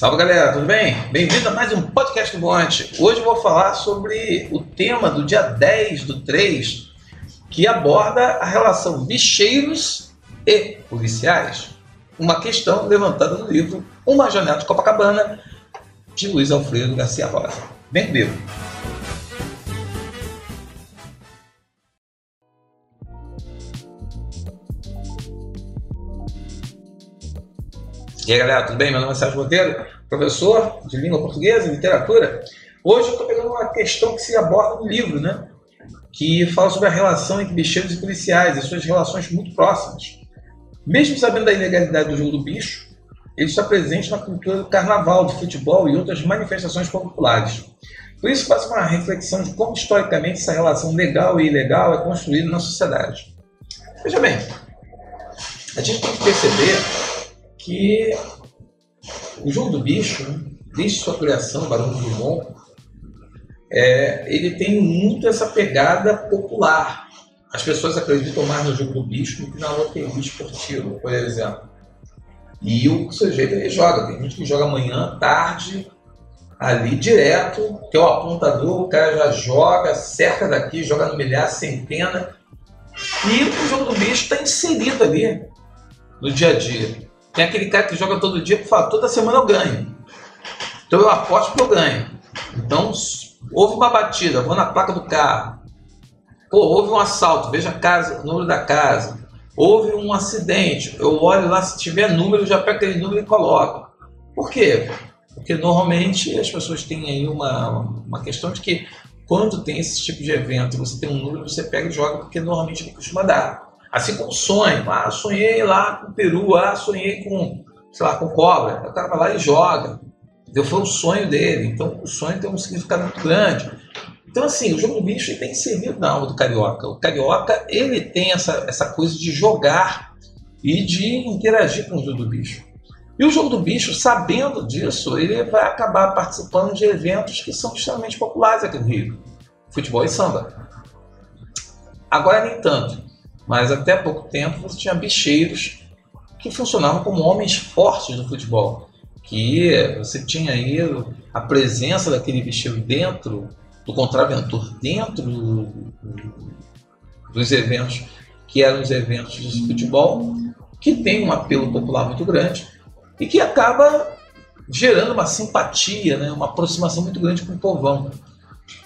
Salve galera, tudo bem? Bem-vindo a mais um podcast do Monte. Hoje eu vou falar sobre o tema do dia 10 do 3, que aborda a relação bicheiros e policiais. Uma questão levantada no livro Uma Janela de Copacabana, de Luiz Alfredo Garcia Rosa. Vem comigo. E aí galera, tudo bem? Meu nome é Sérgio Monteiro, professor de língua portuguesa e literatura. Hoje eu estou pegando uma questão que se aborda no livro, né? Que fala sobre a relação entre bicheiros e policiais e suas relações muito próximas. Mesmo sabendo da ilegalidade do jogo do bicho, ele está presente na cultura do carnaval, do futebol e outras manifestações populares. Por isso, faço uma reflexão de como historicamente essa relação legal e ilegal é construída na sociedade. Veja bem, a gente tem que perceber que o jogo do bicho, desde sua criação, Barão do Drummond, é, ele tem muito essa pegada popular. As pessoas acreditam mais no jogo do bicho do que na loteria esportiva, por exemplo. E o sujeito ele joga. Tem gente que joga amanhã, tarde, ali direto, é o apontador, o cara já joga, cerca daqui, joga no milhar, centena. E o jogo do bicho está inserido ali no dia a dia. Tem aquele cara que joga todo dia que fala, toda semana eu ganho. Então eu aposto que eu ganho. Então, houve uma batida, vou na placa do carro. Pô, houve um assalto, veja a casa, o número da casa. Houve um acidente, eu olho lá, se tiver número, já pego aquele número e coloco. Por quê? Porque normalmente as pessoas têm aí uma, uma questão de que quando tem esse tipo de evento, você tem um número, você pega e joga, porque normalmente não costuma dar. Assim como sonho. Ah, sonhei lá com peru, ah, sonhei com, sei lá, com cobra. O cara vai lá e joga. Entendeu? Foi o sonho dele. Então o sonho tem um significado muito grande. Então, assim, o jogo do bicho tem inserido na alma do carioca. O carioca, ele tem essa, essa coisa de jogar e de interagir com o jogo do bicho. E o jogo do bicho, sabendo disso, ele vai acabar participando de eventos que são extremamente populares aqui no Rio. Futebol e samba. Agora, nem tanto. Mas até pouco tempo você tinha bicheiros que funcionavam como homens fortes do futebol. Que você tinha aí a presença daquele bicheiro dentro do contraventor, dentro do, do, dos eventos que eram os eventos de futebol, que tem um apelo popular muito grande e que acaba gerando uma simpatia, né, uma aproximação muito grande com o povão.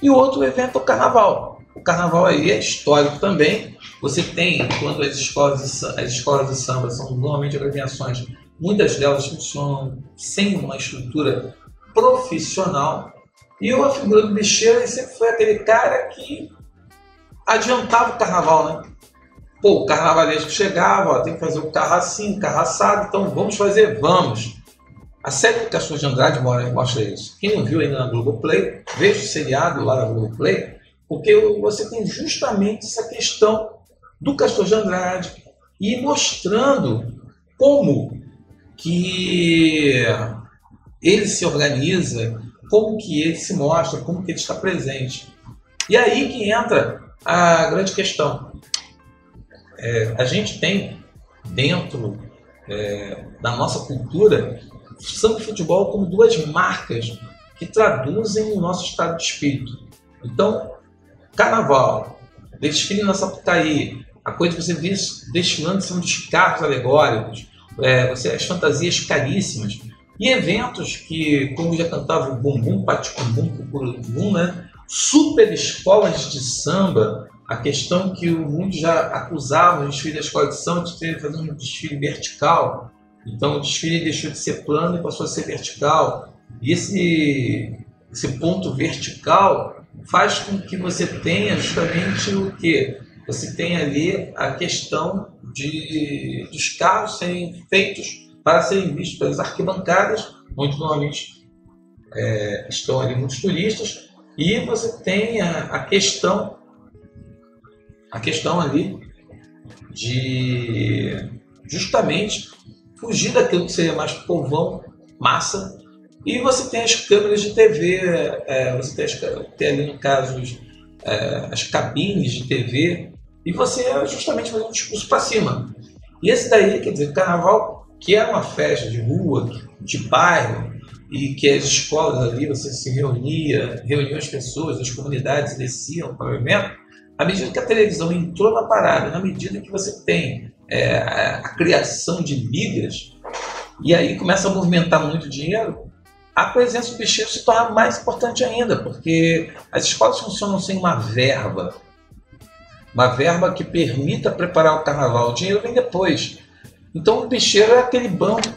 E o outro evento é o carnaval. O carnaval aí é histórico também, você tem, quando as escolas de, as escolas de samba são normalmente agremiações, muitas delas funcionam sem uma estrutura profissional. E a figura do bicheiro sempre foi aquele cara que adiantava o carnaval, né? Pô, o carnavalesco chegava, ó, tem que fazer o carro assim, o carro assado, então vamos fazer, vamos. A série do Castor de Andrade mostra isso. Quem não viu ainda na Globoplay, veja o seriado lá na Globoplay, porque você tem justamente essa questão do Castor de Andrade e mostrando como que ele se organiza, como que ele se mostra, como que ele está presente. E aí que entra a grande questão. É, a gente tem dentro é, da nossa cultura samba e futebol como duas marcas que traduzem o nosso estado de espírito. Então, carnaval, desfile na Sapucaí, a coisa que você vê desfilando são dos carros alegóricos, é, você, as fantasias caríssimas, e eventos que, como já cantava o Bumbum, Paticumbum, Cucurumbum, né? super escolas de samba, a questão que muitos já acusavam o desfile da escola de samba de ter um desfile vertical, então o desfile deixou de ser plano e passou a ser vertical, e esse, esse ponto vertical faz com que você tenha justamente o que? Você tem ali a questão de, dos carros serem feitos para serem vistos pelas arquibancadas, muito normalmente é, estão ali muitos turistas, e você tem a, a questão a questão ali de justamente fugir daquilo que seria mais povão, massa, e você tem as câmeras de TV, é, você tem, as, tem ali no caso é, as cabines de TV e você é justamente fazer um discurso para cima. E esse daí, quer dizer, o carnaval, que é uma festa de rua, de bairro, e que as escolas ali, você se reunia, reunia as pessoas, as comunidades desciam para o evento, à medida que a televisão entrou na parada, na medida que você tem é, a, criação de ligas, e aí começa a movimentar muito dinheiro, a presença do bicheiro se torna mais importante ainda, porque as escolas funcionam sem uma verba, uma verba que permita preparar o carnaval. O dinheiro vem depois. Então o bicheiro é aquele banco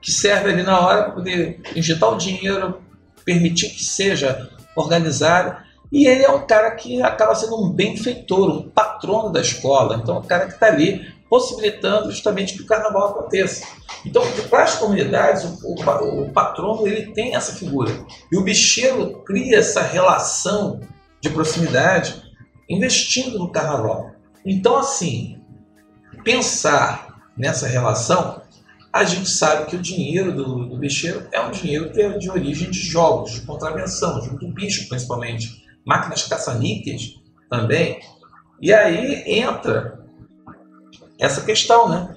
que serve ali na hora para poder injetar o dinheiro, permitir que seja organizado. E ele é um cara que acaba sendo um benfeitor, um patrono da escola. Então, é um cara que está ali possibilitando justamente que o carnaval aconteça. Então, para as comunidades, o, o, o, patrono ele tem essa figura. E o bicheiro cria essa relação de proximidade investindo no carnaval. Então, assim, pensar nessa relação, a gente sabe que o dinheiro do, do bicheiro é um dinheiro que é de origem de jogos, de contravenção, junto do bicho principalmente máquinas caça-níqueis também. E aí entra essa questão, né?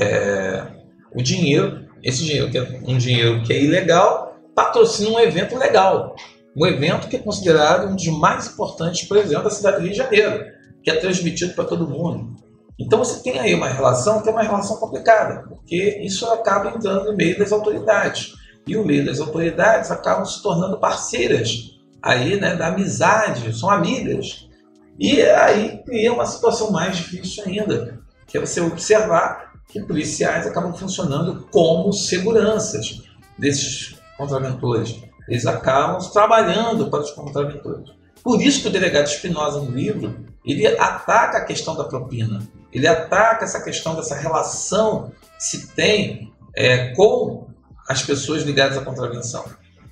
É, o dinheiro, esse dinheiro que é um dinheiro que é ilegal, patrocina um evento legal. Um evento que é considerado um dos mais importantes, por exemplo, da cidade do Rio de Janeiro, que é transmitido para todo mundo. Então você tem aí uma relação que é uma relação complicada, porque isso acaba entrando no meio das autoridades. E o meio das autoridades acabam se tornando parceiras aí, né, da amizade, são amigas. E aí cria uma situação mais difícil ainda, que é você observar que policiais acabam funcionando como seguranças desses contraventores. Eles acabam trabalhando para os contraventores. Por isso que o delegado Espinosa no livro, ele ataca a questão da propina. Ele ataca essa questão dessa relação que se tem é, com as pessoas ligadas à contravenção.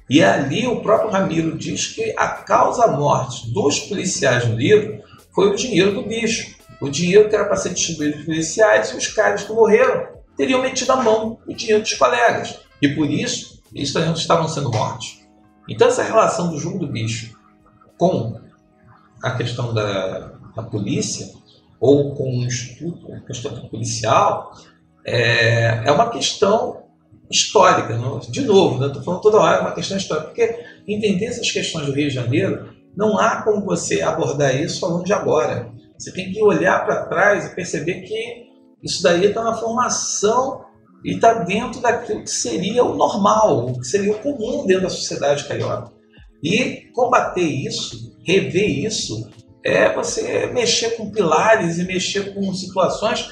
E ali o próprio Ramiro diz que a causa-morte dos policiais no livro foi o dinheiro do bicho. O dinheiro que era para ser distribuído aos policiais e os caras que morreram teriam metido a mão no dinheiro dos colegas. E por isso, eles estavam sendo mortos. Então essa relação do jogo do bicho com a questão da, da polícia, ou com o estudo, a questão policial, é, é uma questão histórica. Não? De novo, né? estou falando toda hora uma questão histórica, porque entender essas questões do Rio de Janeiro, não há como você abordar isso falando de agora. Você tem que olhar para trás e perceber que isso daí está na formação e está dentro daquilo que seria o normal, o que seria o comum dentro da sociedade carioca. E combater isso, rever isso, é você mexer com pilares e mexer com situações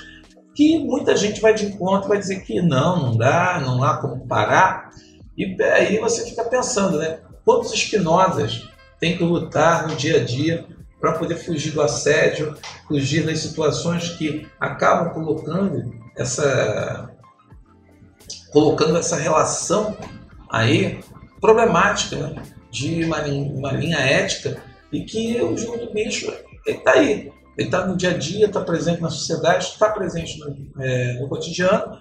que muita gente vai de encontro vai dizer que não, não dá, não há como parar. E aí você fica pensando, né? Quantos espinosas têm que lutar no dia a dia para poder fugir do assédio, fugir das situações que acabam colocando essa colocando essa relação aí problemática, né? De uma, uma linha ética e que o jogo do bicho está aí ele está no dia a dia, está presente na sociedade, está presente no, é, no, cotidiano.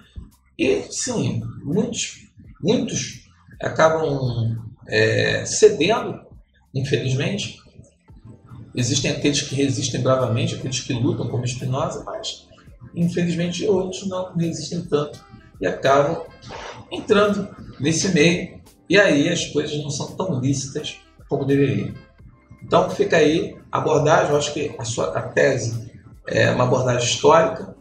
E, sim, muitos, muitos acabam é, cedendo, infelizmente. Existem aqueles que resistem bravamente, aqueles que lutam como Espinosa, mas, infelizmente, outros não resistem tanto e acabam entrando nesse meio. E aí as coisas não são tão lícitas como deveriam. Então fica aí a abordagem, eu acho que a, sua, a tese é uma abordagem histórica,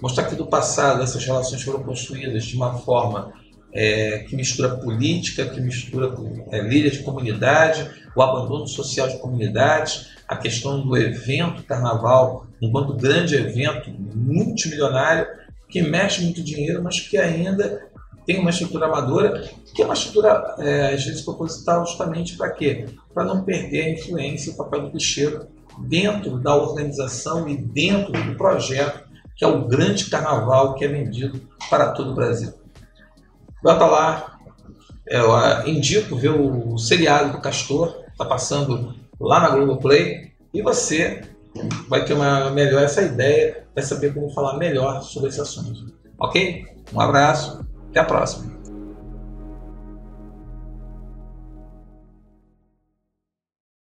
mostrar que do passado essas relações foram construídas de uma forma é, que mistura política, que mistura é, líder de comunidade, o abandono social de comunidades, a questão do evento carnaval, enquanto grande evento multimilionário, que mexe muito dinheiro, mas que ainda tem uma estrutura amadora, que é uma estrutura, é, às vezes, proposital justamente para quê? Para não perder a influência o papel do bicheiro dentro da organização e dentro do projeto, que é o grande carnaval que é vendido para todo o Brasil. Bota lá, é, eu indico ver o seriado do Castor, está passando lá na Globoplay, e você vai ter uma melhor essa ideia, vai saber como falar melhor sobre esse assunto. Ok? Um abraço até a próxima.